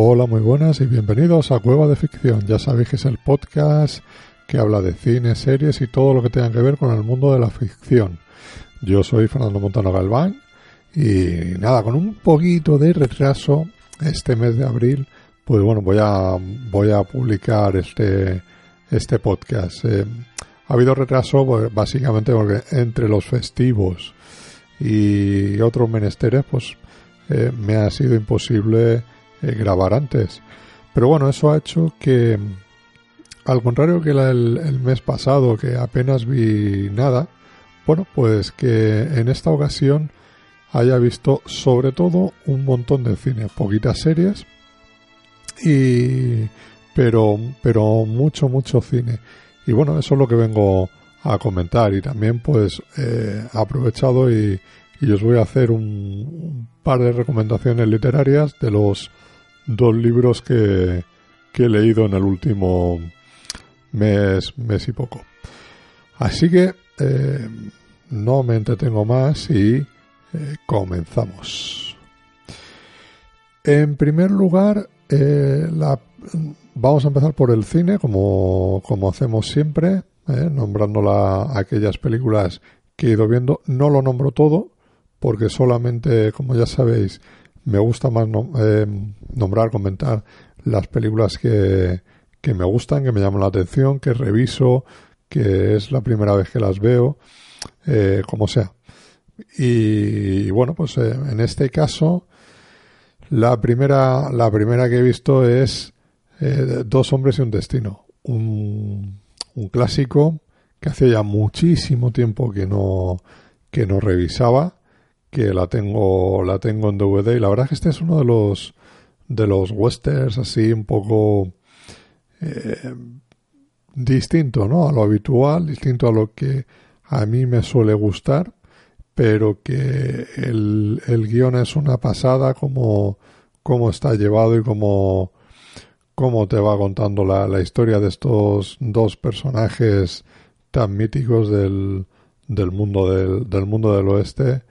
Hola, muy buenas y bienvenidos a Cueva de Ficción. Ya sabéis que es el podcast que habla de cine, series y todo lo que tenga que ver con el mundo de la ficción. Yo soy Fernando Montano Galván y nada, con un poquito de retraso este mes de abril, pues bueno, voy a voy a publicar este este podcast. Eh, ha habido retraso pues, básicamente porque entre los festivos y otros menesteres, pues eh, me ha sido imposible eh, grabar antes. Pero bueno, eso ha hecho que, al contrario que el, mes pasado, que apenas vi nada, bueno, pues que en esta ocasión haya visto sobre todo un montón de cine, poquitas series y pero pero mucho mucho cine y bueno eso es lo que vengo a comentar y también pues eh, aprovechado y, y, os voy a hacer un par de recomendaciones literarias de los dos libros que, he leído en el último mes, mes y poco. Así que eh, no me entretengo más y eh, comenzamos. En primer lugar, eh, vamos a empezar por el cine, como, como hacemos siempre, nombrando la, aquellas películas que he ido viendo. No lo nombro todo, porque solamente, como ya sabéis, me gusta más eh, nombrar, comentar las películas que, que me gustan, que me llaman la atención, que reviso, que es la primera vez que las veo, eh, como sea. Y, bueno, pues eh, en este caso, la primera, la primera que he visto es Dos hombres y un destino. Un, un clásico que hace ya muchísimo tiempo que no, que no revisaba que la tengo la tengo en DVD y la verdad es que este es uno de los de los westerns así un poco eh, distinto ¿no? a lo habitual distinto a lo que a mí me suele gustar pero que el, el guion es una pasada como, está llevado y como, como te va contando la, la historia de estos dos personajes tan míticos del, del mundo del, del mundo del oeste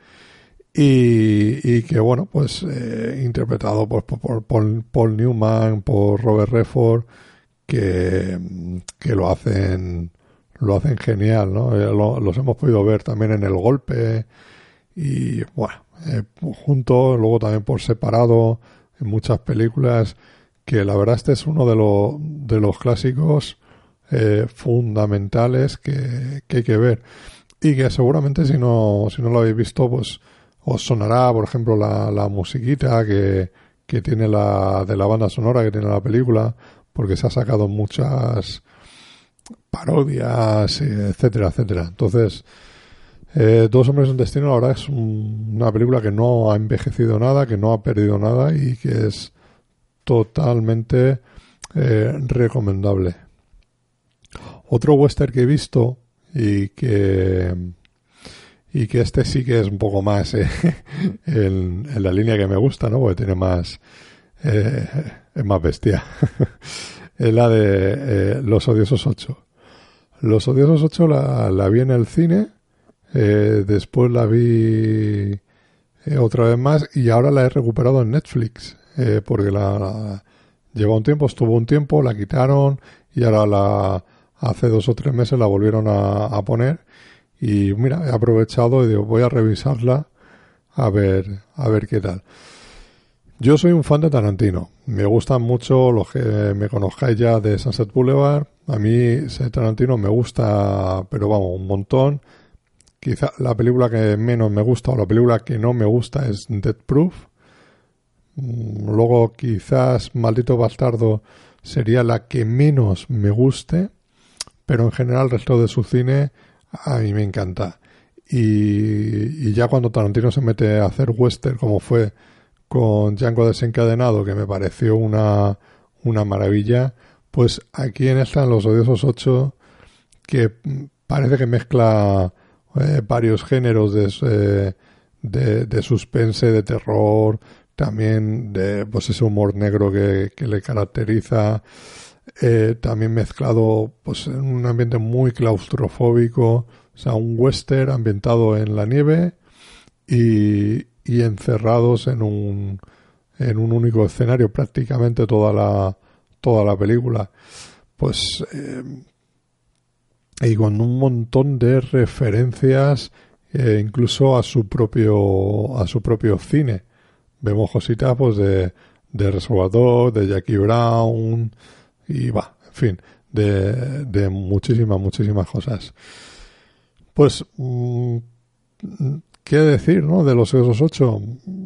y, que bueno pues eh, interpretado pues, por, Paul, Newman por Robert Redford que, que lo hacen lo hacen genial no eh, los hemos podido ver también en el golpe y bueno eh, juntos luego también por separado en muchas películas que la verdad este es uno de los de los clásicos fundamentales que, que hay que ver. Y que seguramente si no si no lo habéis visto pues os sonará, por ejemplo, la, la musiquita que, que tiene la de la banda sonora que tiene la película, porque se ha sacado muchas parodias, etcétera, etcétera. Entonces, eh, Dos hombres en destino, la verdad es una película que no ha envejecido nada, que no ha perdido nada y que es totalmente eh, recomendable. Otro western que he visto y que y que este sí que es un poco más eh, en, la línea que me gusta, ¿no? Porque tiene más... Eh, es más bestia. es la de eh, Los Odiosos 8. Los Odiosos 8 la, la vi en el cine, después la vi otra vez más y ahora la he recuperado en Netflix, porque la, lleva un tiempo, estuvo un tiempo, la quitaron y ahora la hace dos o tres meses la volvieron a poner y mira, he aprovechado y digo, voy a revisarla a ver, a ver qué tal. Yo soy un fan de Tarantino. Me gustan mucho los que me conozcáis ya de Sunset Boulevard. A mí Tarantino me gusta, pero vamos, un montón. Quizá la película que menos me gusta o la película que no me gusta es Dead Proof. Mm, luego quizás Maldito Bastardo sería la que menos me guste, pero en general el resto de su cine a mí me encanta. Y, ya cuando Tarantino se mete a hacer western, como fue con Django desencadenado, que me pareció una, una maravilla, pues aquí en están Los Odiosos 8, que parece que mezcla eh, varios géneros de, de, de, suspense, de terror, también de pues ese humor negro que, que le caracteriza. Eh, también mezclado pues en un ambiente muy claustrofóbico, o sea, un western ambientado en la nieve y, y encerrados en un en un único escenario prácticamente toda la, toda la película. Pues, eh, y con un montón de referencias eh, incluso a su propio, a su propio cine. Vemos cositas pues de, de Reservoir de Jackie Brown y va, en fin, de, de muchísimas, muchísimas cosas. Pues, mm, ¿qué decir, no? De los esos ocho.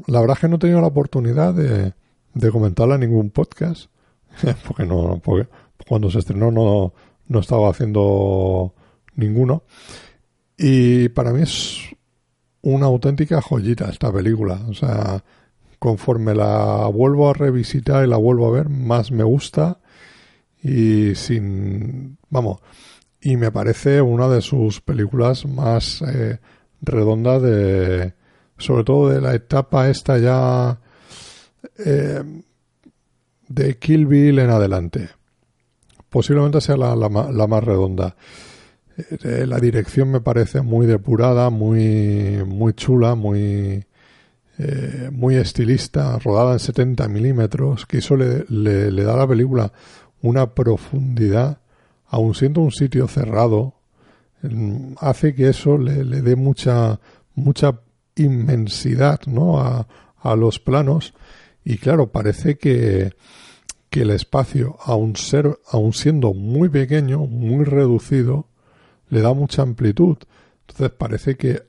La verdad es que no he tenido la oportunidad de, de comentarla en ningún podcast. porque no, porque cuando se estrenó no, no estaba haciendo ninguno. Y para mí es una auténtica joyita esta película. O sea, conforme la vuelvo a revisitar y la vuelvo a ver, más me gusta. Y sin. Vamos. Y me parece una de sus películas más eh, redondas de. Sobre todo de la etapa esta ya. Eh, de Kill Bill en adelante. Posiblemente sea la, la, la más redonda. Eh, la dirección me parece muy depurada, muy, muy chula, muy, eh, muy estilista, rodada en 70 milímetros, que eso le, le, da a la película una profundidad, aun siendo un sitio cerrado, hace que eso le, le dé mucha, mucha inmensidad ¿no? a, a los planos y claro, parece que, que el espacio, aun, ser, aun siendo muy pequeño, muy reducido, le da mucha amplitud. Entonces parece que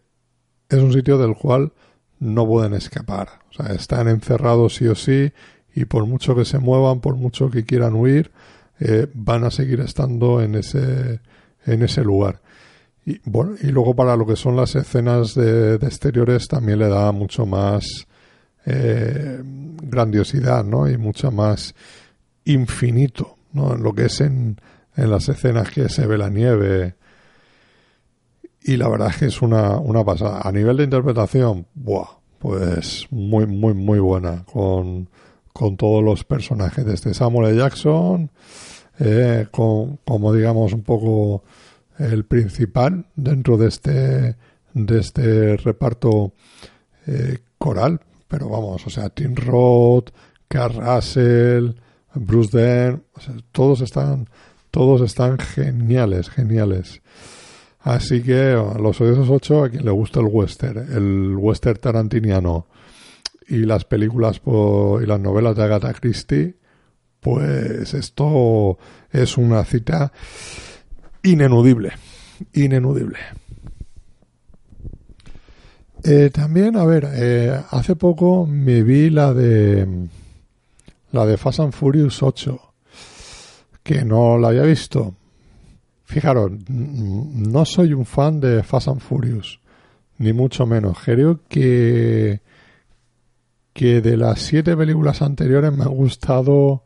es un sitio del cual no pueden escapar. O sea, están encerrados sí o sí y por mucho que se muevan, por mucho que quieran huir, eh, van a seguir estando en ese, en ese lugar. Y, bueno, y luego para lo que son las escenas de, exteriores también le da mucho más eh, grandiosidad, ¿no? Y mucha más infinito, ¿no? En lo que es en, en las escenas que se ve la nieve, y la verdad es que es una, una pasada. A nivel de interpretación, buah, pues muy, muy, muy buena. Con, con todos los personajes, desde Samuel L. Jackson, eh, con, como digamos un poco el principal dentro de este, de este reparto eh, coral. Pero vamos, o sea, Tim Roth, Carl Russell, Bruce Dern, todos están, todos están geniales, geniales. Así que a los esos ocho, a quien le gusta el western, el western tarantiniano y las películas y las novelas de Agatha Christie, pues esto es una cita inenudible, inenudible. Eh, también, a ver, eh, hace poco me vi la de la de Fast and Furious 8, que no la había visto. Fijaros, no soy un fan de Fast and Furious, ni mucho menos. Creo que, que de las siete películas anteriores me ha gustado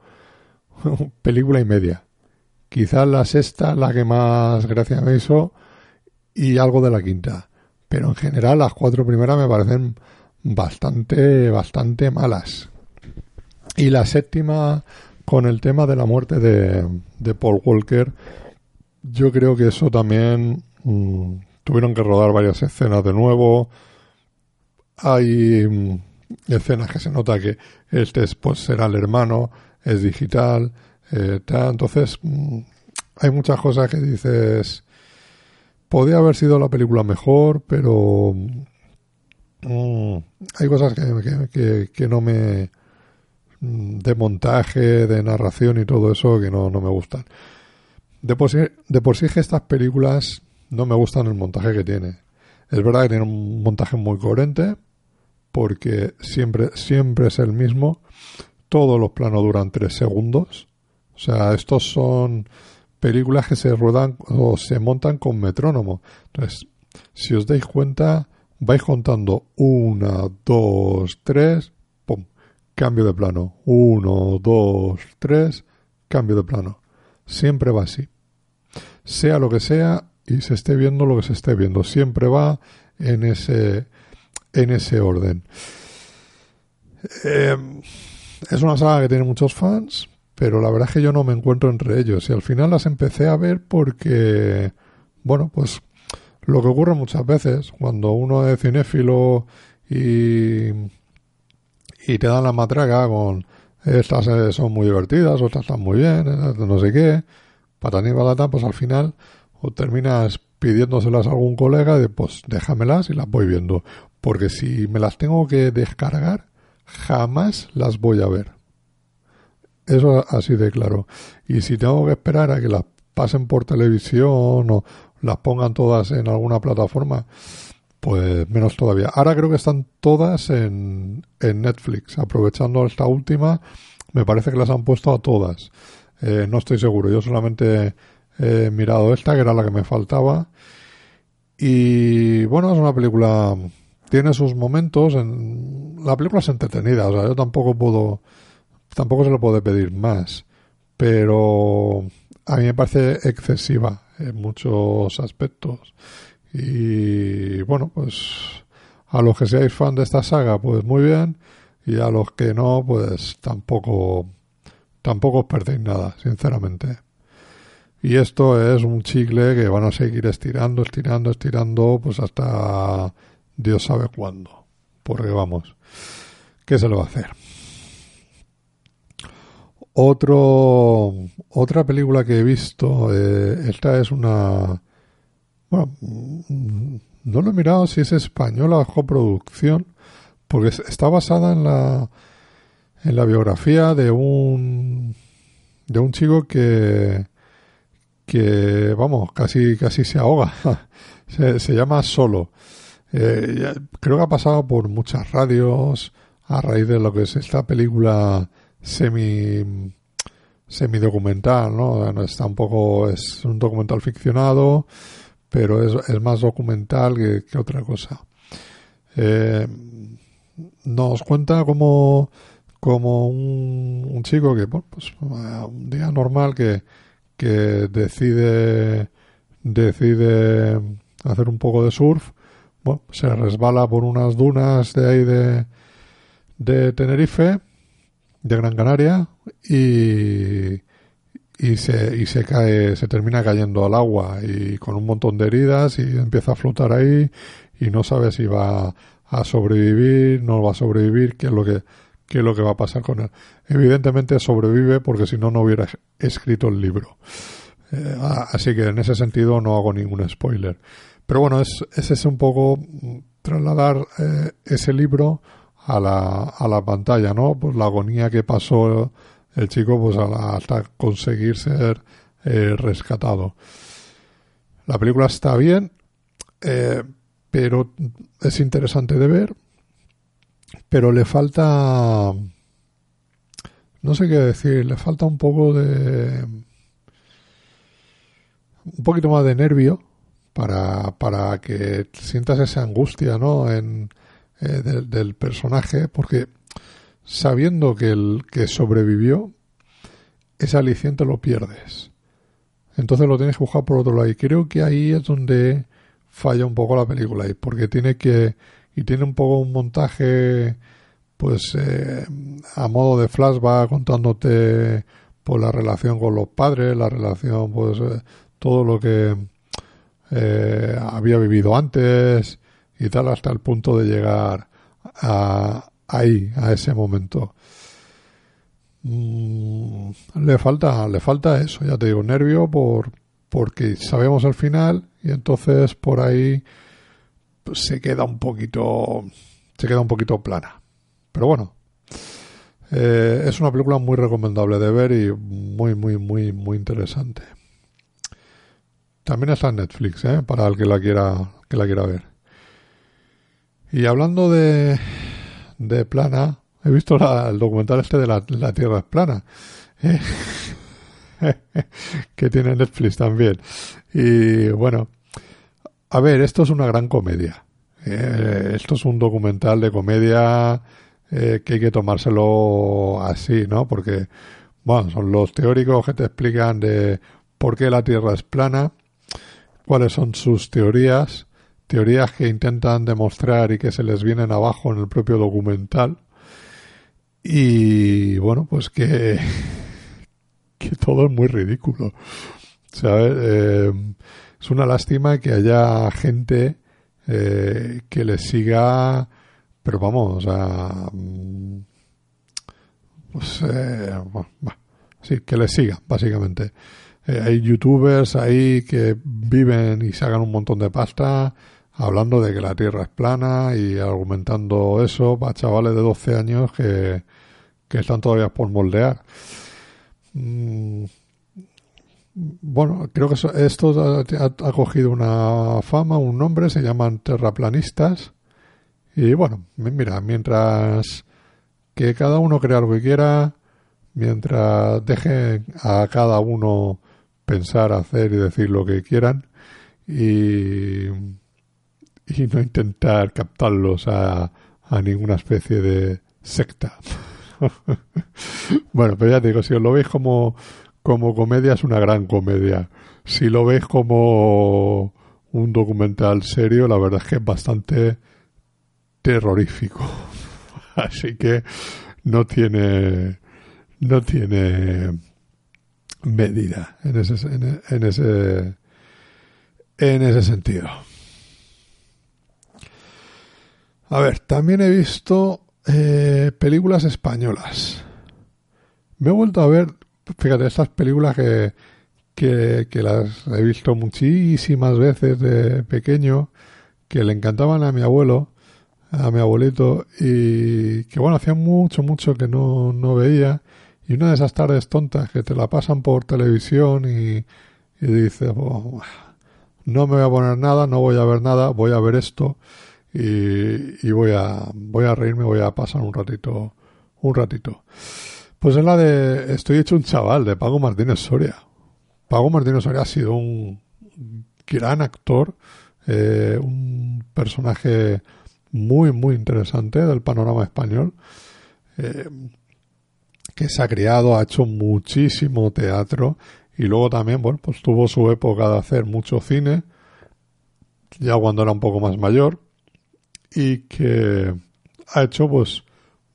película y media. Quizás la sexta la que más gracia me hizo y algo de la quinta. Pero en general las cuatro primeras me parecen bastante, bastante malas. Y la séptima con el tema de la muerte de, de Paul Walker yo creo que eso también mm, tuvieron que rodar varias escenas de nuevo. Hay mm, escenas que se nota que este pues será el hermano, es digital, eh, entonces mm, hay muchas cosas que dices podría haber sido la película mejor, pero hay cosas que, que, que, no me de montaje, de narración y todo eso que no, no me gustan. De por, sí, de por sí que estas películas no me gustan el montaje que tiene. Es verdad que tiene un montaje muy coherente, porque siempre, siempre es el mismo. Todos los planos duran tres segundos. O sea, estos son películas que se ruedan o se montan con metrónomo. Entonces, si os dais cuenta, vais contando una, dos, tres, pum, cambio de plano. Uno, dos, tres, cambio de plano. Siempre va así sea lo que sea y se esté viendo lo que se esté viendo. Siempre va en ese, en ese orden. Em, es una saga que tiene muchos fans, pero la verdad es que yo no me encuentro entre ellos. Y al final las empecé a ver porque, bueno, pues lo que ocurre muchas veces cuando uno es cinéfilo y, y te dan la matraca con estas eh, son muy divertidas, otras están muy bien, eh, no sé qué, pataní balata, pues al final o terminas pidiéndoselas a algún colega de pues déjamelas y las voy viendo. Porque si me las tengo que descargar, jamás las voy a ver. Eso así de claro. Y si tengo que esperar a que las pasen por televisión o las pongan todas en alguna plataforma, pues menos todavía. Ahora creo que están todas en, en Netflix. Aprovechando esta última, me parece que las han puesto a todas. Eh, no estoy seguro. Yo solamente he mirado esta, que era la que me faltaba. Y bueno, es una película. Tiene sus momentos. En, la película es entretenida. O sea, yo tampoco puedo. Tampoco se le puede pedir más. Pero a mí me parece excesiva en muchos aspectos. Y bueno, pues a los que seáis fan de esta saga, pues muy bien. Y a los que no, pues tampoco, tampoco os perdéis nada, sinceramente. Y esto es un chicle que van a seguir estirando, estirando, estirando, pues hasta Dios sabe cuándo. Porque vamos, ¿qué se le va a hacer? Otro, otra película que he visto, eh, esta es una, bueno, no lo he mirado si es española o coproducción, porque está basada en la, en la biografía de un, de un chico que, que vamos, casi, casi se ahoga. se, llama Solo. Eh, creo que ha pasado por muchas radios a raíz de lo que es esta película semi semi documental, ¿no? Está un poco, es un documental ficcionado, pero es, es más documental que, otra cosa. Eh, nos cuenta como, como un, un chico que, pues un día normal que, que decide decide hacer un poco de surf, bueno, se resbala por unas dunas de ahí de, de Tenerife, de Gran Canaria, y, y se, y se cae, se termina cayendo al agua y con un montón de heridas y empieza a flotar ahí y no sabe si va a sobrevivir, no va a sobrevivir, qué es lo que, qué es lo que va a pasar con él. Evidentemente sobrevive porque si no, no hubiera escrito el libro. Eh, así que en ese sentido no hago ningún spoiler. Pero bueno, es, es ese un poco mm, trasladar eh, ese libro a la, a la pantalla, ¿no? Pues la agonía que pasó el chico pues hasta conseguir ser eh, rescatado. La película está bien, eh, pero es interesante de ver, pero le falta no sé qué decir, le falta un poco de un poquito más de nervio para, para que sientas esa angustia ¿no? en, eh, del, personaje, porque sabiendo que el que sobrevivió, ese aliciente lo pierdes. Entonces lo tienes que buscar por otro lado. Y creo que ahí es donde falla un poco la película. Porque tiene que. Y tiene un poco un montaje. Pues eh, a modo de flash va contándote por la relación con los padres, la relación pues eh, todo lo que eh, había vivido antes y tal, hasta el punto de llegar a, ahí, a ese momento. Mm, le falta, le falta eso, ya te digo, nervio por, porque sabemos el final y entonces por ahí pues, se queda un poquito, se queda un poquito plana. Pero bueno, eh, es una película muy recomendable de ver y muy, muy, muy, muy interesante. También está en Netflix, ¿eh? para el que la quiera, que la quiera ver. Y hablando de, de plana, he visto el documental este de la, Tierra es plana, ¿eh? que tiene Netflix también. Y bueno, a ver, esto es una gran comedia. ¿eh? esto es un documental de comedia que hay que tomárselo así, ¿no? Porque, bueno, son los teóricos que te explican de por qué la Tierra es plana cuáles son sus teorías, teorías que intentan demostrar y que se les vienen abajo en el propio documental. Y bueno, pues que, que todo es muy ridículo. Eh, es una lástima que haya gente eh, que les siga, pero vamos, o mm, pues, eh, sí, que le sigan, básicamente. Eh, hay youtubers ahí que viven y sacan un montón de pasta hablando de que la Tierra es plana y argumentando eso para chavales de 12 años que, que están todavía por moldear. Mm, bueno, creo que esto ha, cogido una fama, un nombre, se llaman terraplanistas. Y bueno, mira, mientras que cada uno crea lo que quiera, mientras dejen a cada uno pensar, hacer y decir lo que quieran y, y no intentar captarlos a, a ninguna especie de secta. bueno, pero ya te digo, si os lo veis como como comedia es una gran comedia. Si lo veis como un documental serio, la verdad es que es bastante terrorífico. Así que no tiene no tiene medida en ese en, ese en ese sentido. A ver, también he visto eh, películas españolas. Me he vuelto a ver fíjate, estas películas que, que, las he visto muchísimas veces de pequeño, que le encantaban a mi abuelo, a mi abuelito, y que bueno, hacía mucho, mucho que no, no veía, y una de esas tardes tontas que te la pasan por televisión y, y dices, no me voy a poner nada, no voy a ver nada, voy a ver esto, y, y voy a, voy a reírme, voy a pasar un ratito, un ratito. Pues es la de Estoy hecho un chaval, de Pago Martínez Soria. Pago Martínez Soria ha sido un gran actor, eh, un personaje muy, muy interesante del panorama español, eh, que se ha criado, ha hecho muchísimo teatro y luego también, bueno, pues tuvo su época de hacer mucho cine, ya cuando era un poco más mayor, y que ha hecho pues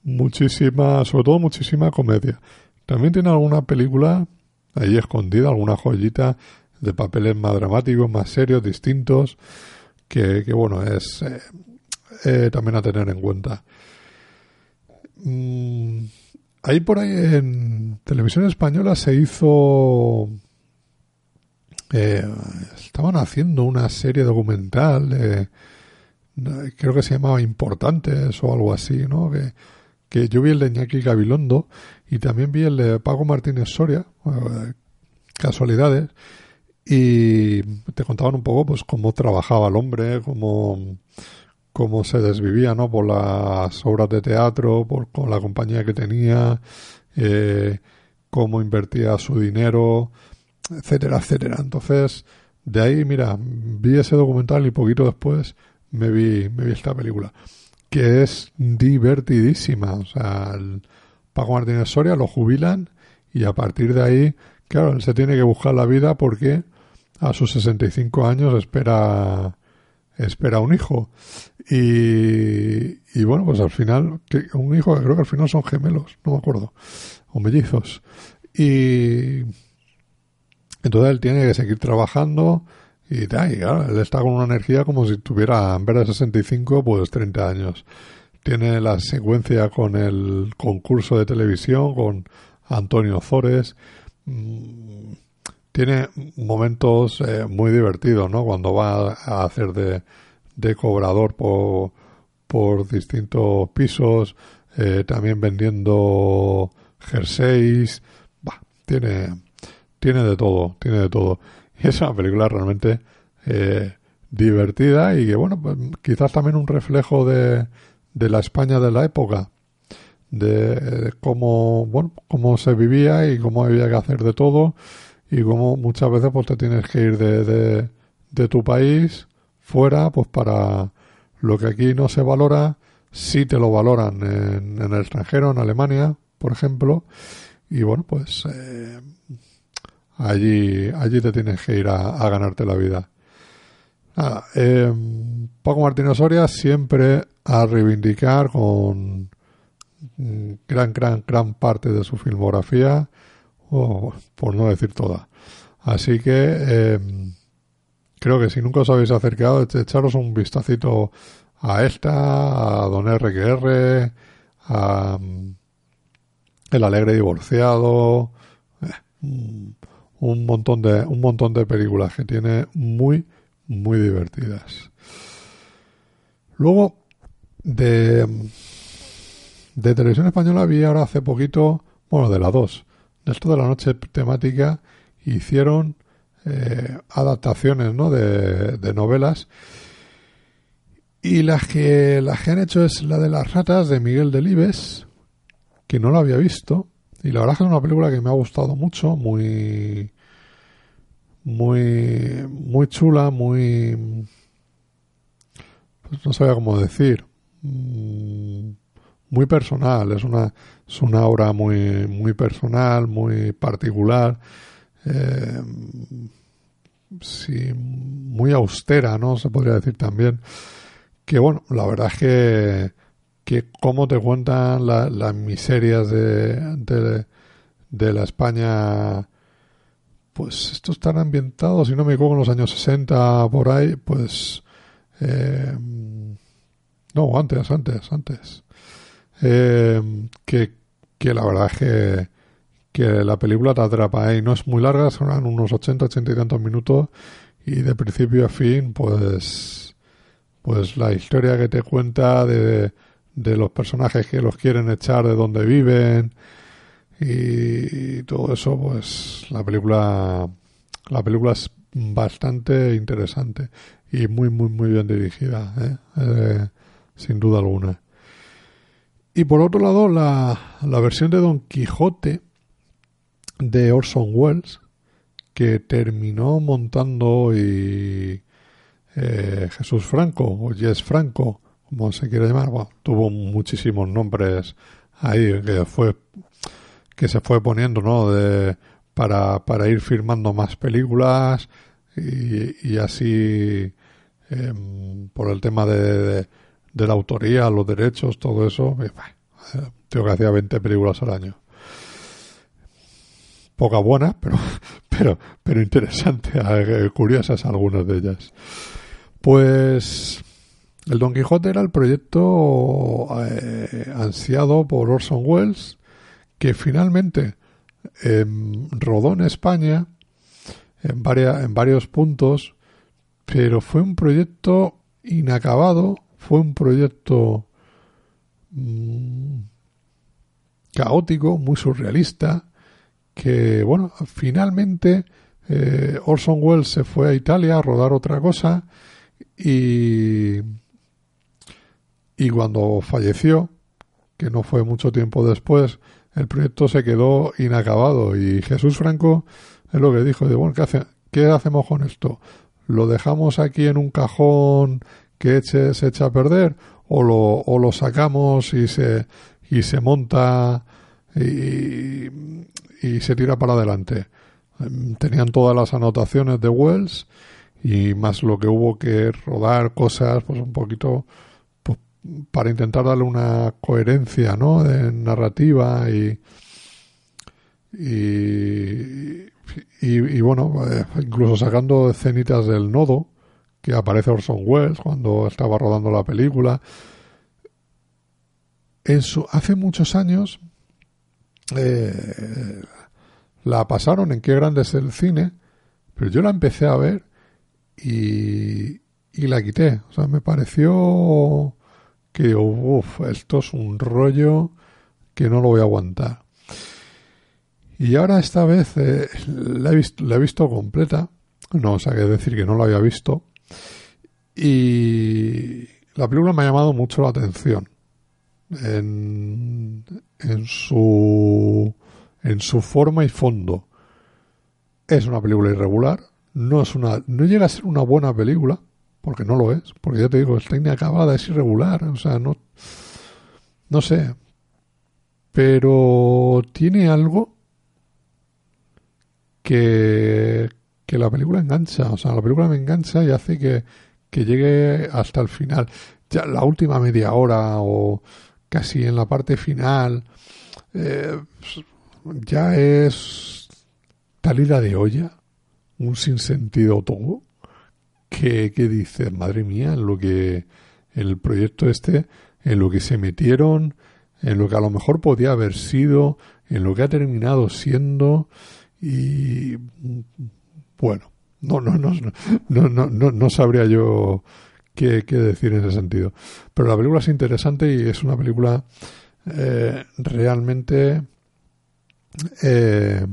muchísima, sobre todo muchísima comedia. También tiene alguna película ahí escondida, alguna joyita de papeles más dramáticos, más serios, distintos, que, bueno, es eh, eh, también a tener en cuenta. Mm, ahí por ahí en televisión española se hizo... Eh, estaban haciendo una serie documental, creo que se llamaba Importantes o algo así, ¿no? Que, que yo vi el de Iñaki Gabilondo y también vi el de Pago Martínez Soria, eh, casualidades, y te contaban un poco pues cómo trabajaba el hombre, cómo, cómo se desvivía ¿no? por las obras de teatro, por con la compañía que tenía, eh, cómo invertía su dinero, etcétera, etcétera. Entonces, de ahí, mira, vi ese documental y poquito después me vi, me vi esta película que es divertidísima. O sea, Paco Martínez Soria lo jubilan y a partir de ahí, claro, él se tiene que buscar la vida porque a sus 65 años espera espera un hijo. Y, y bueno, pues al final, que, un hijo creo que al final son gemelos, no me acuerdo, o mellizos. Y entonces él tiene que seguir trabajando y, claro, él está con una energía como si tuviera, en vez de 65, pues 30 años. Tiene la secuencia con el concurso de televisión, con Antonio Zores. Mm, tiene momentos eh, muy divertidos, ¿no? Cuando va a hacer de, de cobrador por, por distintos pisos, eh, también vendiendo jerseys. Bah, tiene, tiene de todo, tiene de todo. Y es una película realmente eh, divertida y que, bueno, pues, quizás también un reflejo de, de la España de la época, de cómo, bueno, cómo se vivía y cómo había que hacer de todo y cómo muchas veces pues te tienes que ir de, de, tu país fuera pues para lo que aquí no se valora, sí te lo valoran en, en el extranjero, en Alemania, por ejemplo, y bueno, pues eh, allí, allí te tienes que ir a, ganarte la vida. eh, Paco Martínez Soria siempre a reivindicar con gran, gran, gran parte de su filmografía, o por no decir toda. Así que em, creo que si nunca os habéis acercado, echaros un vistacito a esta, a Don RQR, a, El alegre divorciado, eh, un montón de un montón de películas que tiene muy muy divertidas. Luego de de televisión española vi ahora hace poquito, bueno, de la 2, de esto de la noche temática hicieron eh, adaptaciones, ¿no? de, novelas y las que, las que han hecho es la de las ratas de Miguel Delibes, que no la había visto. Y la verdad es que es una película que me ha gustado mucho, muy, muy, muy chula, muy, pues no sabía cómo decir, mm, muy personal. Es una, es una obra muy, muy personal, muy particular. Eh, sí, muy austera, ¿no? Se podría decir también que bueno, la verdad es que, que cómo te cuentan las miserias de, de, la España, pues esto están ambientado, si no me equivoco, en los años 60 por ahí, pues... Eh, no, antes, antes, antes. Eh, que, que la verdad es que, que la película te atrapa ahí. No es muy larga, son unos 80, 80 y tantos minutos y de principio a fin, pues pues la historia que te cuenta de, de los personajes que los quieren echar de donde viven y, todo eso pues la película la película es bastante interesante y muy muy muy bien dirigida ¿eh? Eh, sin duda alguna y por otro lado la, la versión de Don Quijote de Orson Welles que terminó montando y eh, Jesús Franco o Jess Franco, como se quiere llamar, tuvo muchísimos nombres ahí que fue que se fue poniendo, ¿no? De, para, para ir firmando más películas y, así em, por el tema de, la autoría, los derechos, todo eso. tengo que hacía 20 películas al año. Pocas buenas, pero, pero, pero interesantes, eh, curiosas algunas de ellas. Pues el Don Quijote era el proyecto eh, ansiado por Orson Welles, que finalmente rodó en España en, en varios puntos, pero fue un proyecto inacabado, fue un proyecto mm, caótico, muy surrealista, que bueno, finalmente eh, Orson Welles se fue a Italia a rodar otra cosa y, y cuando falleció, que no fue mucho tiempo después, el proyecto se quedó inacabado y Jesús Franco es lo que dijo, de bueno, ¿qué, ¿qué hacemos con esto? ¿Lo dejamos aquí en un cajón que se echa a perder o lo, o lo sacamos y se, y se monta y, y se tira para adelante? Tenían todas las anotaciones de Wells y más lo que hubo que rodar cosas pues un poquito pues, para intentar darle una coherencia ¿no? de narrativa y y, y, bueno eh, incluso sacando escenitas del nodo que aparece Orson Welles cuando estaba rodando la película en su, hace muchos años eh, la pasaron en qué grande es el cine pero yo la empecé a ver y, y la quité. O sea, me pareció que, uff, esto es un rollo que no lo voy a aguantar. Y ahora esta vez eh, la, he visto, la he visto completa. No, o sea, que decir que no la había visto. Y la película me ha llamado mucho la atención. En, en su en su forma y fondo. Es una película irregular, no es una, no llega a ser una buena película, porque no lo es, porque ya te digo, está inacabada, es irregular, o sea, no, no sé, pero tiene algo que, que la película engancha, o sea, la película me engancha y hace que, que llegue hasta el final, ya la última media hora o casi en la parte final, eh, ya es talida de olla un sinsentido todo que, que dices, madre mía, en lo que el proyecto este, en lo que se metieron, en lo que a lo mejor podía haber sido, en lo que ha terminado siendo y bueno, no, no, no, no, no, no, no sabría yo qué, decir en ese sentido. Pero la película es interesante y es una película eh, realmente eh,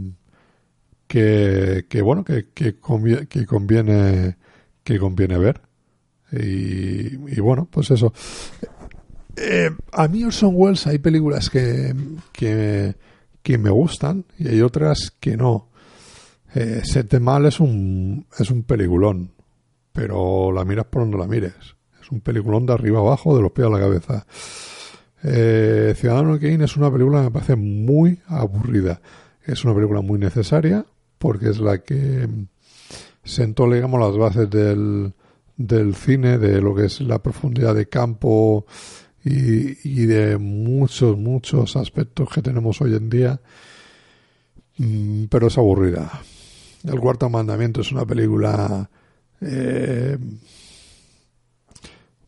que, que, bueno, que, que, conviene, que conviene que conviene ver. Y, y bueno, pues eso. Eh, a mí Orson Welles hay películas que, que, me gustan y hay otras que no. Eh, Sete Mal es un, es un peliculón, pero la miras por donde la mires. Es un peliculón de arriba abajo, de los pies a la cabeza. Eh, Ciudadano Kane es una película que me parece muy aburrida. Es una película muy necesaria porque es la que sentó, digamos, las bases del, del cine, de lo que es la profundidad de campo y, de muchos, muchos aspectos que tenemos hoy en día, mm, pero es aburrida. El cuarto mandamiento es una película eh,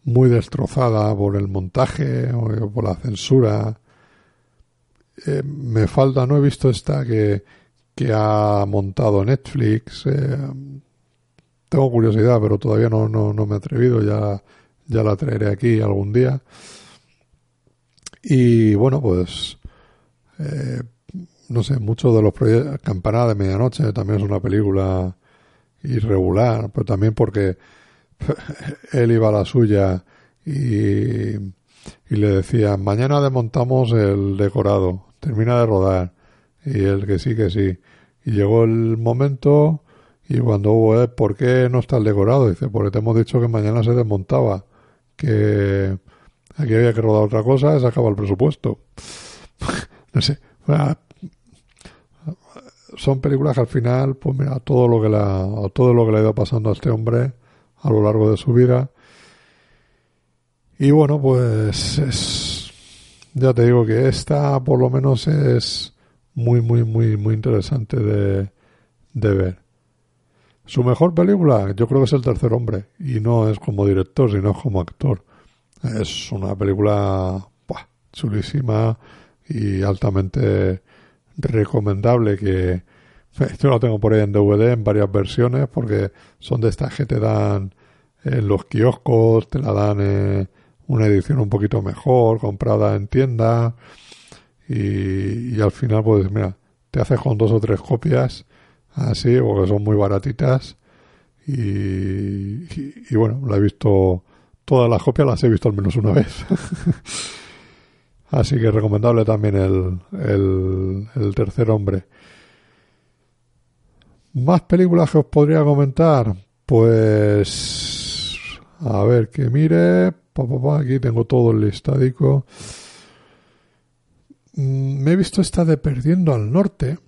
muy destrozada por el montaje o por la censura. Eh, me falta, no he visto esta que, que ha montado Netflix. Eh, tengo curiosidad, pero todavía no, no, no me he atrevido. Ya, ya la traeré aquí algún día. Y bueno, pues eh, no sé, muchos de los proyectos, Campanada de Medianoche también es una película irregular, pero también porque él iba a la suya y, y le decía, mañana desmontamos el decorado, termina de rodar. Y él que sí, que sí. Y llegó el momento y cuando hubo, ¿por qué no está el decorado? Dice, porque te hemos dicho que mañana se desmontaba, que Aquí había que rodar otra cosa, se acaba el presupuesto. no sé. Son películas que al final, pues mira, todo lo que la, todo lo que le ha ido pasando a este hombre a lo largo de su vida. Y bueno, pues es, ya te digo que esta por lo menos es muy, muy, muy, muy interesante de, de ver. Su mejor película, yo creo que es El Tercer Hombre, y no es como director, sino como actor. Es una película chulísima y altamente recomendable que yo la tengo por ahí en DVD en varias versiones porque son de estas que te dan en los kioscos, te la dan en una edición un poquito mejor, comprada en tienda y, al final pues mira, te haces con dos o tres copias así porque son muy baratitas y, y bueno, la he visto Todas las copias las he visto al menos una vez. Así que recomendable también el, el, tercer hombre. Más películas que os podría comentar. Pues. A ver, que mire. aquí tengo todo el listadico. Mm, me he visto esta de Perdiendo al Norte.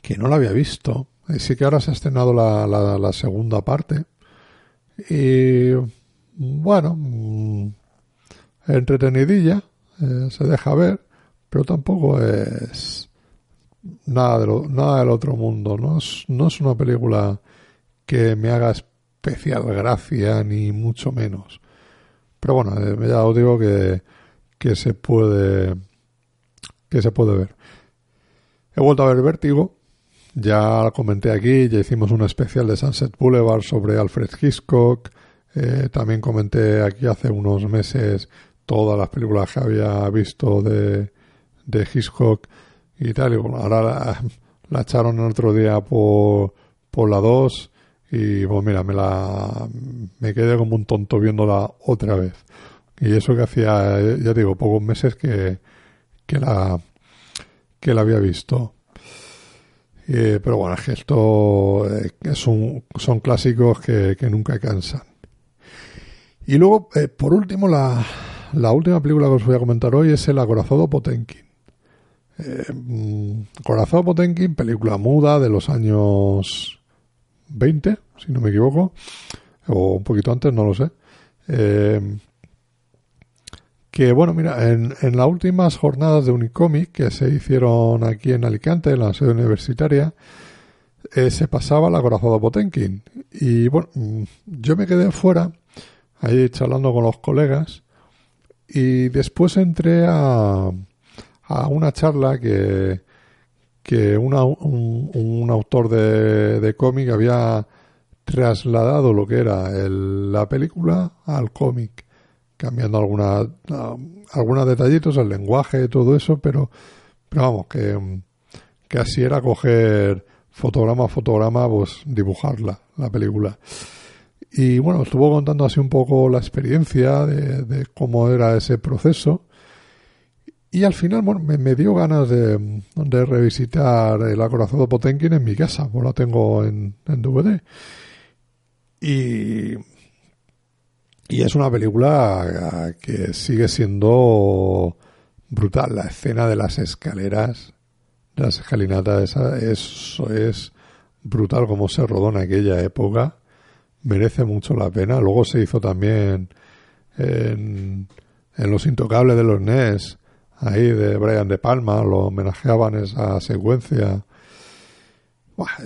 Que no la había visto. Así que ahora se ha estrenado la, la, la segunda parte. Y bueno, mm, entretenidilla, eh, se deja ver, pero tampoco es nada, de lo, nada del otro mundo. No es, no es una película que me haga especial gracia, ni mucho menos. Pero bueno, eh, ya os digo que, que se puede que se puede ver. He vuelto a ver Vértigo. Ya la comenté aquí, ya hicimos un especial de Sunset Boulevard sobre Alfred Hitchcock. Eh, también comenté aquí hace unos meses todas las películas que había visto de, de Hitchcock y tal. Y bueno, ahora la, echaron el otro día por, por la 2 y pues mira, me la me quedé como un tonto viéndola otra vez. Y eso que hacía, ya digo, pocos meses que, que la que la había visto. Eh, pero bueno, es que esto eh, son clásicos que, que nunca cansan. Y luego, eh, por último, la, la, última película que os voy a comentar hoy es El acorazado Potenkin. Eh, mm, Potenkin, película muda de los años 20, si no me equivoco, o un poquito antes, no lo sé. Eh, que bueno, mira, en, en, las últimas jornadas de Unicomic que se hicieron aquí en Alicante, en la sede universitaria, eh, se pasaba el acorazado Potenkin. Y bueno, mm, yo me quedé fuera ahí charlando con los colegas y después entré a, a una charla que, que un, un, autor de, de cómic había trasladado lo que era la película al cómic, cambiando alguna, algunos detallitos, el lenguaje, todo eso, pero, pero vamos, que, que así era coger fotograma a fotograma, pues dibujarla, la película. Y bueno, estuvo contando así un poco la experiencia de, de cómo era ese proceso. Y al final, bueno, me, dio ganas de, revisitar El acorazado Potenkin en mi casa, pues la tengo en, DVD. Y, y es una película que sigue siendo brutal. La escena de las escaleras, de las escalinatas, eso es brutal como se rodó en aquella época. Merece mucho la pena. Luego se hizo también en, Los Intocables de los NES, ahí de Brian De Palma, lo homenajeaban esa secuencia.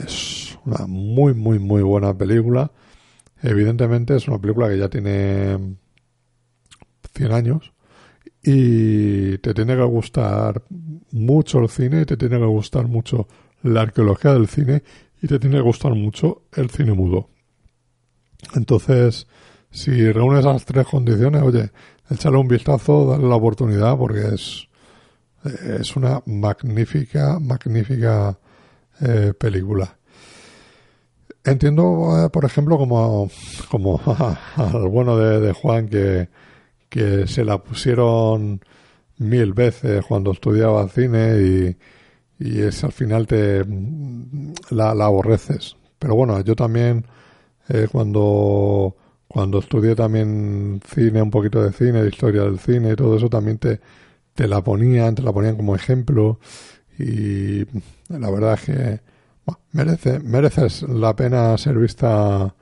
es una muy, muy, muy buena película. Evidentemente es una película que ya tiene 100 años y te tiene que gustar mucho el cine, te tiene que gustar mucho la arqueología del cine y te tiene que gustar mucho el cine mudo. Entonces, si reúnes esas tres condiciones, oye, échale un vistazo, dale la oportunidad porque es, es una magnífica, magnífica eh, película. Entiendo, eh, por ejemplo, como, como al bueno de, Juan que, que, se la pusieron mil veces cuando estudiaba cine y, y es al final te la, aborreces. Pero bueno, yo también eh, cuando cuando estudié también cine, un poquito de cine, de historia del cine todo eso, también te, te la ponían, te la ponían como ejemplo y la verdad es que merece, mereces la pena ser vista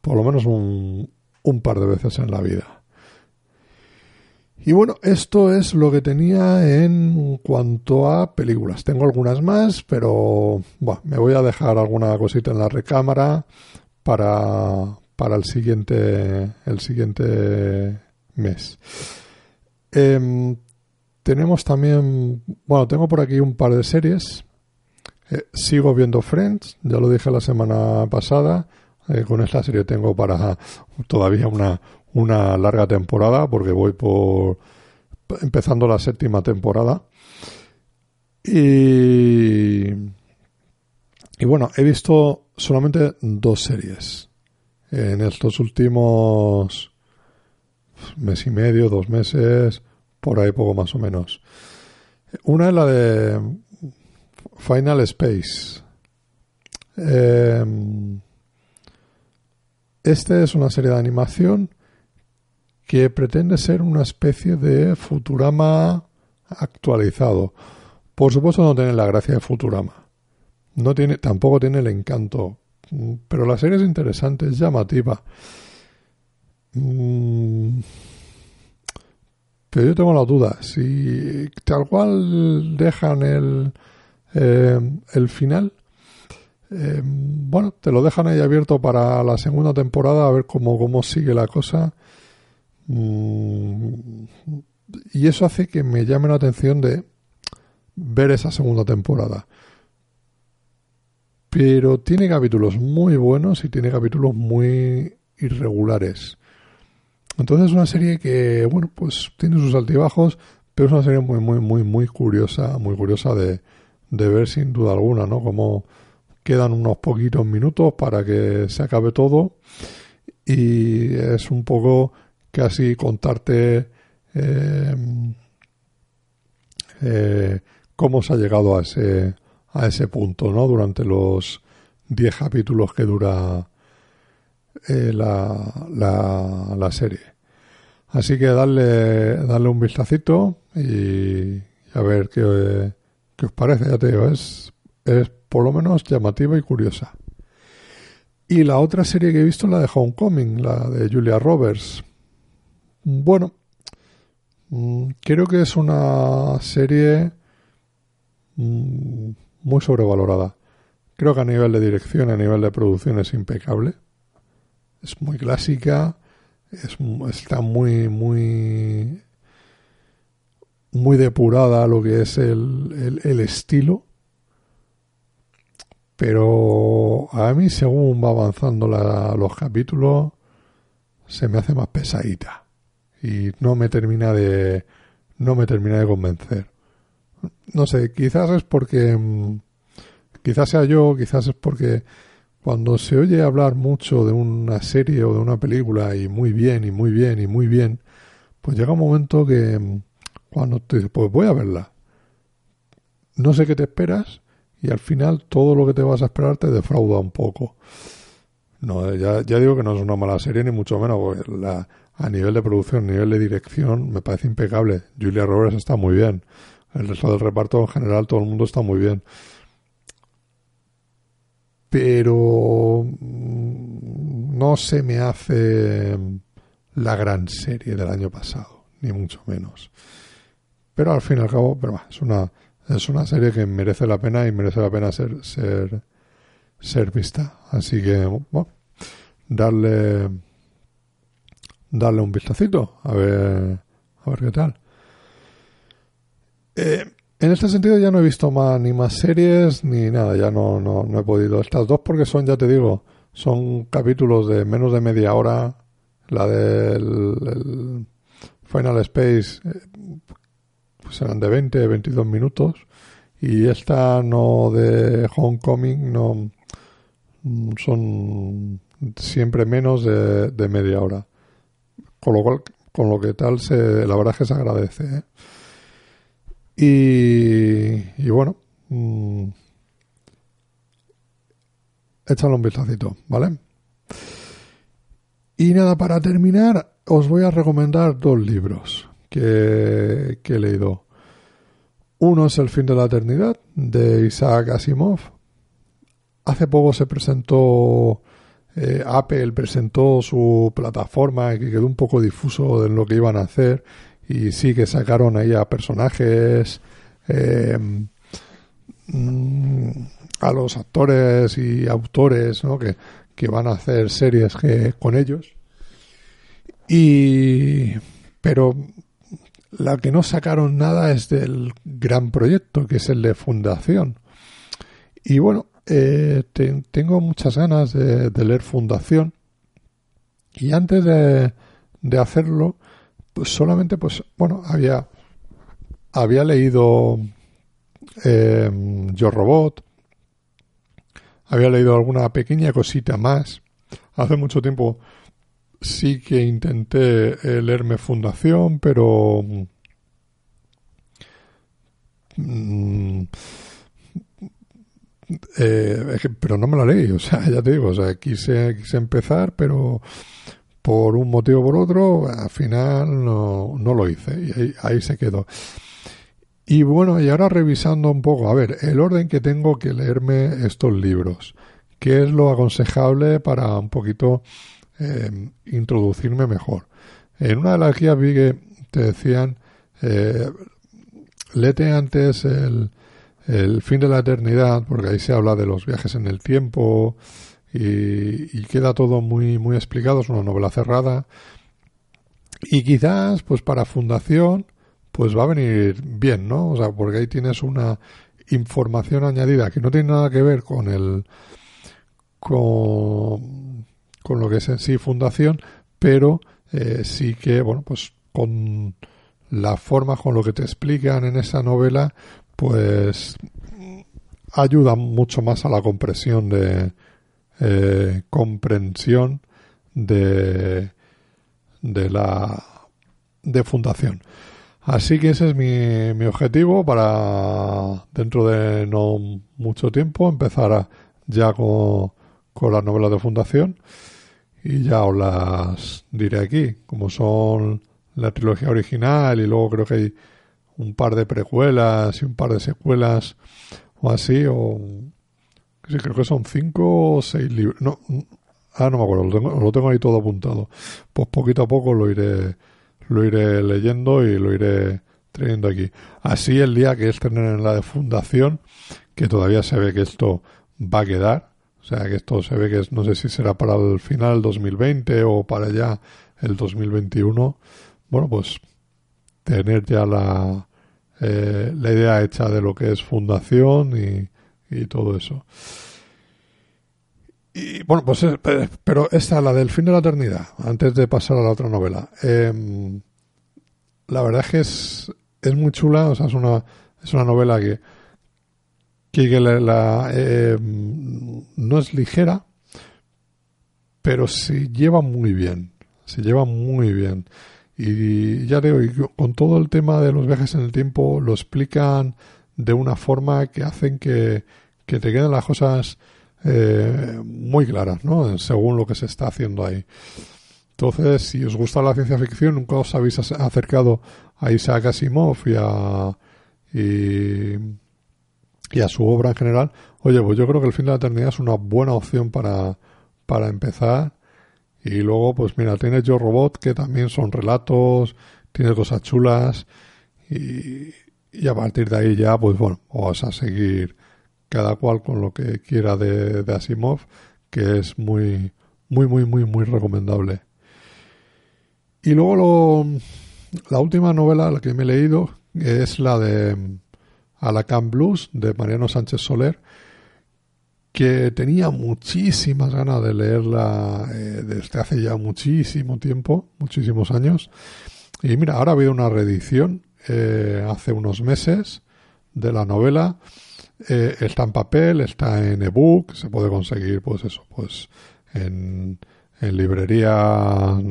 por lo menos un, un par de veces en la vida. Y bueno, esto es lo que tenía en cuanto a películas. Tengo algunas más, pero bueno, me voy a dejar alguna cosita en la recámara para, para el siguiente, el siguiente mes. Em, tenemos también, bueno, tengo por aquí un par de series eh, sigo viendo Friends, ya lo dije la semana pasada. Eh, con esta serie tengo para todavía una, una larga temporada porque voy por empezando la séptima temporada. Y, y bueno, he visto solamente dos series en estos últimos mes y medio, dos meses, por ahí poco más o menos. Una es la de Final Space. Eh, este es una serie de animación que pretende ser una especie de Futurama actualizado. Por supuesto no tiene la gracia de Futurama. No tiene, tampoco tiene el encanto. Pero la serie es interesante, es llamativa. Mm, pero yo tengo la duda. Si tal cual dejan el, eh, el final, eh, bueno, te lo dejan ahí abierto para la segunda temporada a ver cómo, cómo sigue la cosa. Mm, y eso hace que me llame la atención de ver esa segunda temporada. Pero tiene capítulos muy buenos y tiene capítulos muy irregulares. Entonces es una serie que, bueno, pues tiene sus altibajos, pero es una serie muy, muy, muy, muy curiosa, muy curiosa de, de ver sin duda alguna, ¿no? Como quedan unos poquitos minutos para que se acabe todo y es un poco casi contarte eh, eh, cómo se ha llegado a ese a ese punto, ¿no? Durante los 10 capítulos que dura eh, la, la, la, serie. Así que darle, darle un vistacito y a ver qué, ¿Qué os parece? Ya te digo, es, es por lo menos llamativa y curiosa. Y la otra serie que he visto la de Homecoming, la de Julia Roberts. Bueno, mm, creo que es una serie mm, muy sobrevalorada. Creo que a nivel de dirección, a nivel de producción es impecable. Es muy clásica, es, está muy, muy muy depurada lo que es el, el, estilo. Pero a mí, según va avanzando los capítulos, se me hace más pesadita. Y no me termina de. No me termina de convencer. No sé, quizás es porque. Mm, quizás sea yo, quizás es porque cuando se oye hablar mucho de una serie o de una película y muy bien, y muy bien, y muy bien, pues llega un momento que mm, cuando te dices, pues voy a verla. No sé qué te esperas y al final todo lo que te vas a esperar te defrauda un poco. No, ya, ya digo que no es una mala serie, ni mucho menos, porque la, a nivel de producción, a nivel de dirección, me parece impecable. Julia Roberts está muy bien. El resto del reparto en general, todo el mundo está muy bien. Pero mm, no se me hace la gran serie del año pasado, ni mucho menos. Pero al fin y al cabo, pero es una es una serie que merece la pena y merece la pena ser ser ser vista. Así que bueno, darle darle un vistacito a ver a ver qué tal. Eh, en este sentido ya no he visto más ni más series ni nada, ya no, no, no he podido. Estas dos porque son, ya te digo, son capítulos de menos de media hora. La del Final Space eh, pues serán de 20, 22 minutos. Y esta no de Homecoming no son siempre menos de, media hora. Con lo cual, con lo que tal, se, la verdad es que se agradece. ¿eh? Y, bueno, mmm, échale un vistacito, ¿vale? Y nada, para terminar, os voy a recomendar dos libros que, he leído. Uno es El fin de la eternidad, de Isaac Asimov. Hace poco se presentó, eh, Apple presentó su plataforma que quedó un poco difuso de lo que iban a hacer y sí que sacaron ahí a personajes, eh, mm, a los actores y autores ¿no? que, que van a hacer series que, con ellos. Y pero la que no sacaron nada es del gran proyecto, que es el de Fundación. Y bueno, eh, tengo muchas ganas de, leer Fundación. Y antes de, de hacerlo, pues solamente, pues, bueno, había, había leído eh, Yo Robot, había leído alguna pequeña cosita más. Hace mucho tiempo sí que intenté eh, leerme Fundación, pero... Mm, eh, pero no me la leí, o sea, ya te digo, o sea, quise, quise empezar, pero por un motivo o por otro, al final no, no lo hice y ahí, ahí, se quedó. Y bueno, y ahora revisando un poco, a ver, el orden que tengo que leerme estos libros, qué es lo aconsejable para un poquito eh, introducirme mejor. En una de las guías vi que te decían, eh, lete antes el, el fin de la eternidad, porque ahí se habla de los viajes en el tiempo y, queda todo muy, muy explicado, es una novela cerrada. Y quizás, pues para fundación, pues va a venir bien, ¿no? O sea, porque ahí tienes una información añadida que no tiene nada que ver con el, con, con lo que es en sí fundación, pero eh, sí que, bueno, pues con la forma con lo que te explican en esa novela, pues ayuda mucho más a la compresión de eh, comprensión de de la de fundación. Así que ese es mi, mi objetivo para dentro de no mucho tiempo empezar ya con, con las novelas de fundación y ya os las diré aquí, como son la trilogía original y luego creo que hay un par de precuelas y un par de secuelas o así, o sí, creo que son cinco o seis libros. No, ah, no me acuerdo, lo tengo, lo tengo ahí todo apuntado. Pues poquito a poco lo iré, lo iré leyendo y lo iré trayendo aquí. Así el día que estén en la de fundación, que todavía se ve que esto va a quedar, o sea que esto se ve que es, no sé si será para el final 2020 o para ya el 2021. Bueno, pues tener ya la, eh, la idea hecha de lo que es fundación y, y todo eso. Y bueno, pues, eh, pero esta, la del fin de la eternidad, antes de pasar a la otra novela. Em, la verdad es que es, muy chula, o sea, es una, es una novela que, que la, em, no es ligera, pero se lleva muy bien, se lleva muy bien. Y ya digo, con todo el tema de los viajes en el tiempo lo explican de una forma que hacen que, que te queden las cosas eh, muy claras, ¿no? Según lo que se está haciendo ahí. Entonces, si os gusta la ciencia ficción, nunca os habéis acercado a Isaac Asimov y a, y, a su obra en general, oye, pues yo creo que el fin de la eternidad es una buena opción para, para empezar. Y luego, pues mira, tienes Yo Robot, que también son relatos, tiene cosas chulas. Y, y a partir de ahí ya, pues bueno, vas a seguir cada cual con lo que quiera de, Asimov, que es muy, muy, muy, muy, muy recomendable. Y luego la última novela la que me he leído es la de Alacant Blues de Mariano Sánchez Soler, que tenía muchísimas ganas de leerla eh, desde hace ya muchísimo tiempo, muchísimos años. Y mira, ahora ha habido una reedición eh, hace unos meses de la novela eh, está en papel, está en ebook, se puede conseguir, pues eso, pues en, en librerías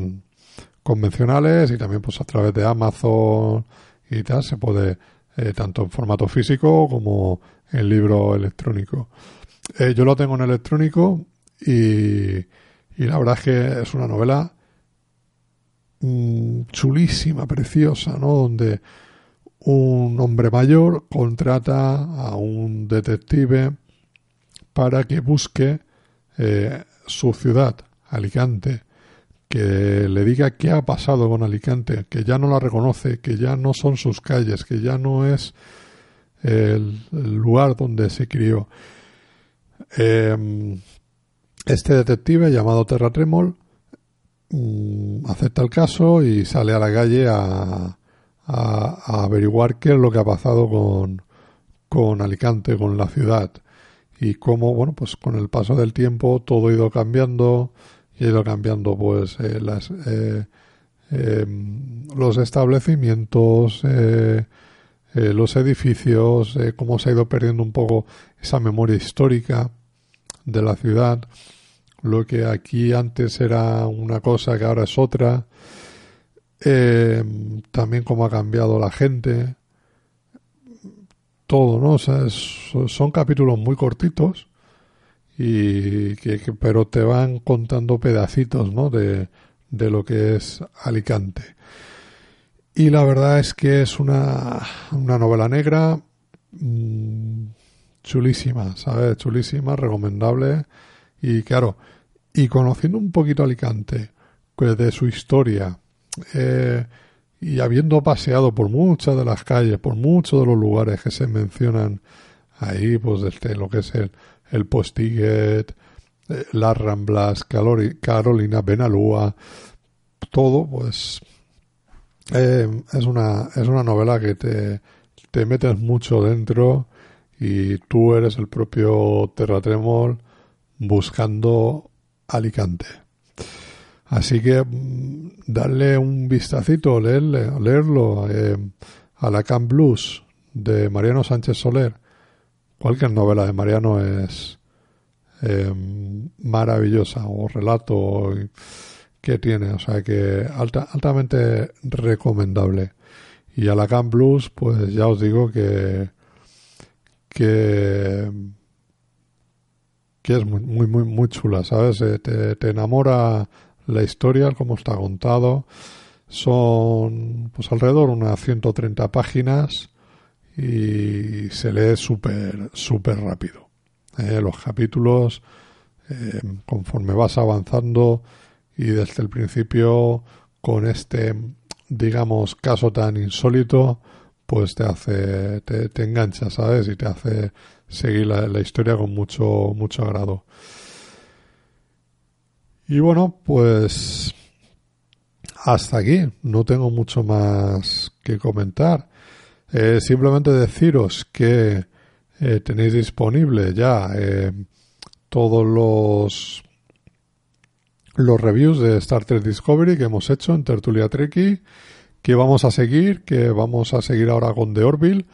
convencionales y también pues a través de Amazon y tal, se puede eh, tanto en formato físico como en libro electrónico. Yo lo tengo en electrónico y, y la verdad es que es una novela mm, chulísima, preciosa, ¿no? Donde un hombre mayor contrata a un detective para que busque eh, su ciudad, Alicante, que le diga qué ha pasado con Alicante, que ya no la reconoce, que ya no son sus calles, que ya no es el, lugar donde se crió. Em, este detective llamado Terratremol mm, acepta el caso y sale a la calle a, a, averiguar qué es lo que ha pasado con, con Alicante, con la ciudad y cómo, bueno, pues con el paso del tiempo todo ha ido cambiando y ha ido cambiando pues eh, las, eh, em, los establecimientos, eh, los edificios, cómo se ha ido perdiendo un poco esa memoria histórica de la ciudad, lo que aquí antes era una cosa que ahora es otra, eh, también cómo ha cambiado la gente, todo, ¿no? Son capítulos muy cortitos y que, pero te van contando pedacitos, ¿no? De, de lo que es Alicante. Y la verdad es que es una, una novela negra mm, chulísima, ¿sabes? Chulísima, recomendable. Y claro, y conociendo un poquito Alicante, pues de su historia, eh, y habiendo paseado por muchas de las calles, por muchos de los lugares que se mencionan ahí, pues desde lo que es el, el Postiguet, eh, las Ramblas, Carolina, Benalúa, todo, pues eh, es, una, es una novela que te, te metes mucho dentro y tú eres el propio terratremol buscando Alicante. Así que mm, darle un vistacito, leerle, leerlo eh, a la Camp Blues de Mariano Sánchez Soler. Cualquier novela de Mariano es eh, maravillosa o relato que tiene, o sea que alta, altamente recomendable. Y a la Camp Blues, pues ya os digo que que es muy muy muy, chula, ¿sabes? Eh, te enamora la historia, como está contado. Son pues alrededor de unas 130 páginas y se lee súper, súper rápido. Eh, los capítulos, eh, conforme vas avanzando y desde el principio con este, digamos, caso tan insólito, pues te hace, te, te engancha, ¿sabes? Y te hace seguir la, la historia con mucho, mucho agrado. Y bueno, pues hasta aquí. No tengo mucho más que comentar. Eh, simplemente deciros que eh, tenéis disponible ya eh, todos los los reviews de Star Trek Discovery que hemos hecho en Tertulia Treki, que vamos a seguir, que vamos a seguir ahora con The Orville,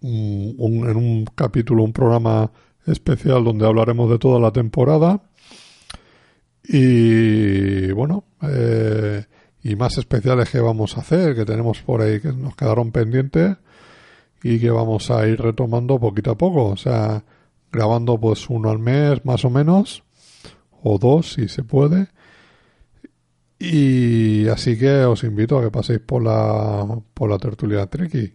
en un capítulo, un programa especial donde hablaremos de toda la temporada. Y bueno, eh, y más especiales que vamos a hacer, que tenemos por ahí que nos quedaron pendientes y que vamos a ir retomando poquito a poco. O sea, grabando pues uno al mes más o menos, o dos si se puede. Y así que os invito a que paséis por la, por la tertulia Treki.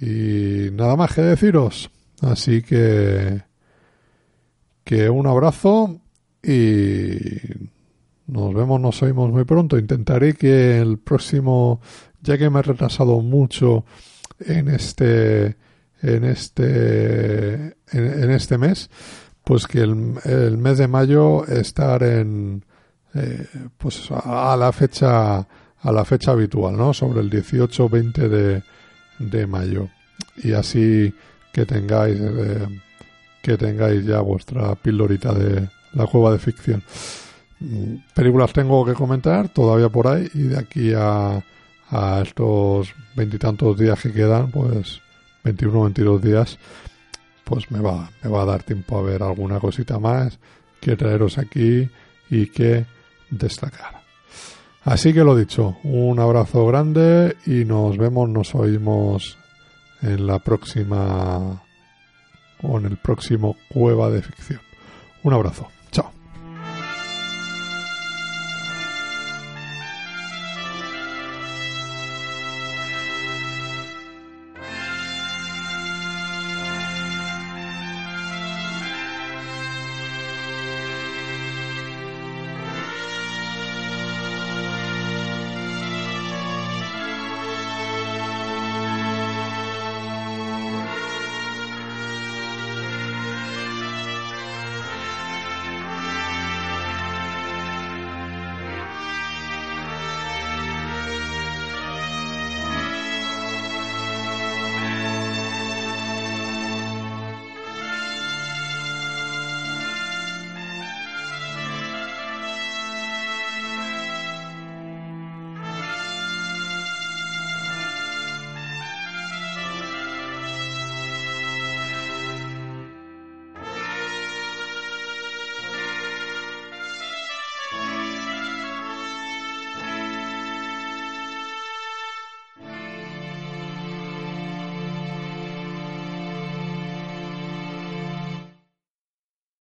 Y nada más que deciros. Así que, que un abrazo y nos vemos, nos oímos muy pronto. Intentaré que el próximo, ya que me he retrasado mucho en este, en este, en, este mes, pues que el, el, mes de mayo estar en, eh, pues a, la fecha, a la fecha habitual, ¿no? Sobre el 18-20 de, de mayo. Y así que tengáis, eh, que tengáis ya vuestra pildorita de la cueva de ficción. Películas tengo que comentar todavía por ahí y de aquí a, a estos veintitantos días que quedan, pues 21 22 días, pues me va, me va a dar tiempo a ver alguna cosita más que traeros aquí y que destacar. Así que lo dicho, un abrazo grande y nos vemos, nos oímos en la próxima o en el próximo Cueva de Ficción. Un abrazo.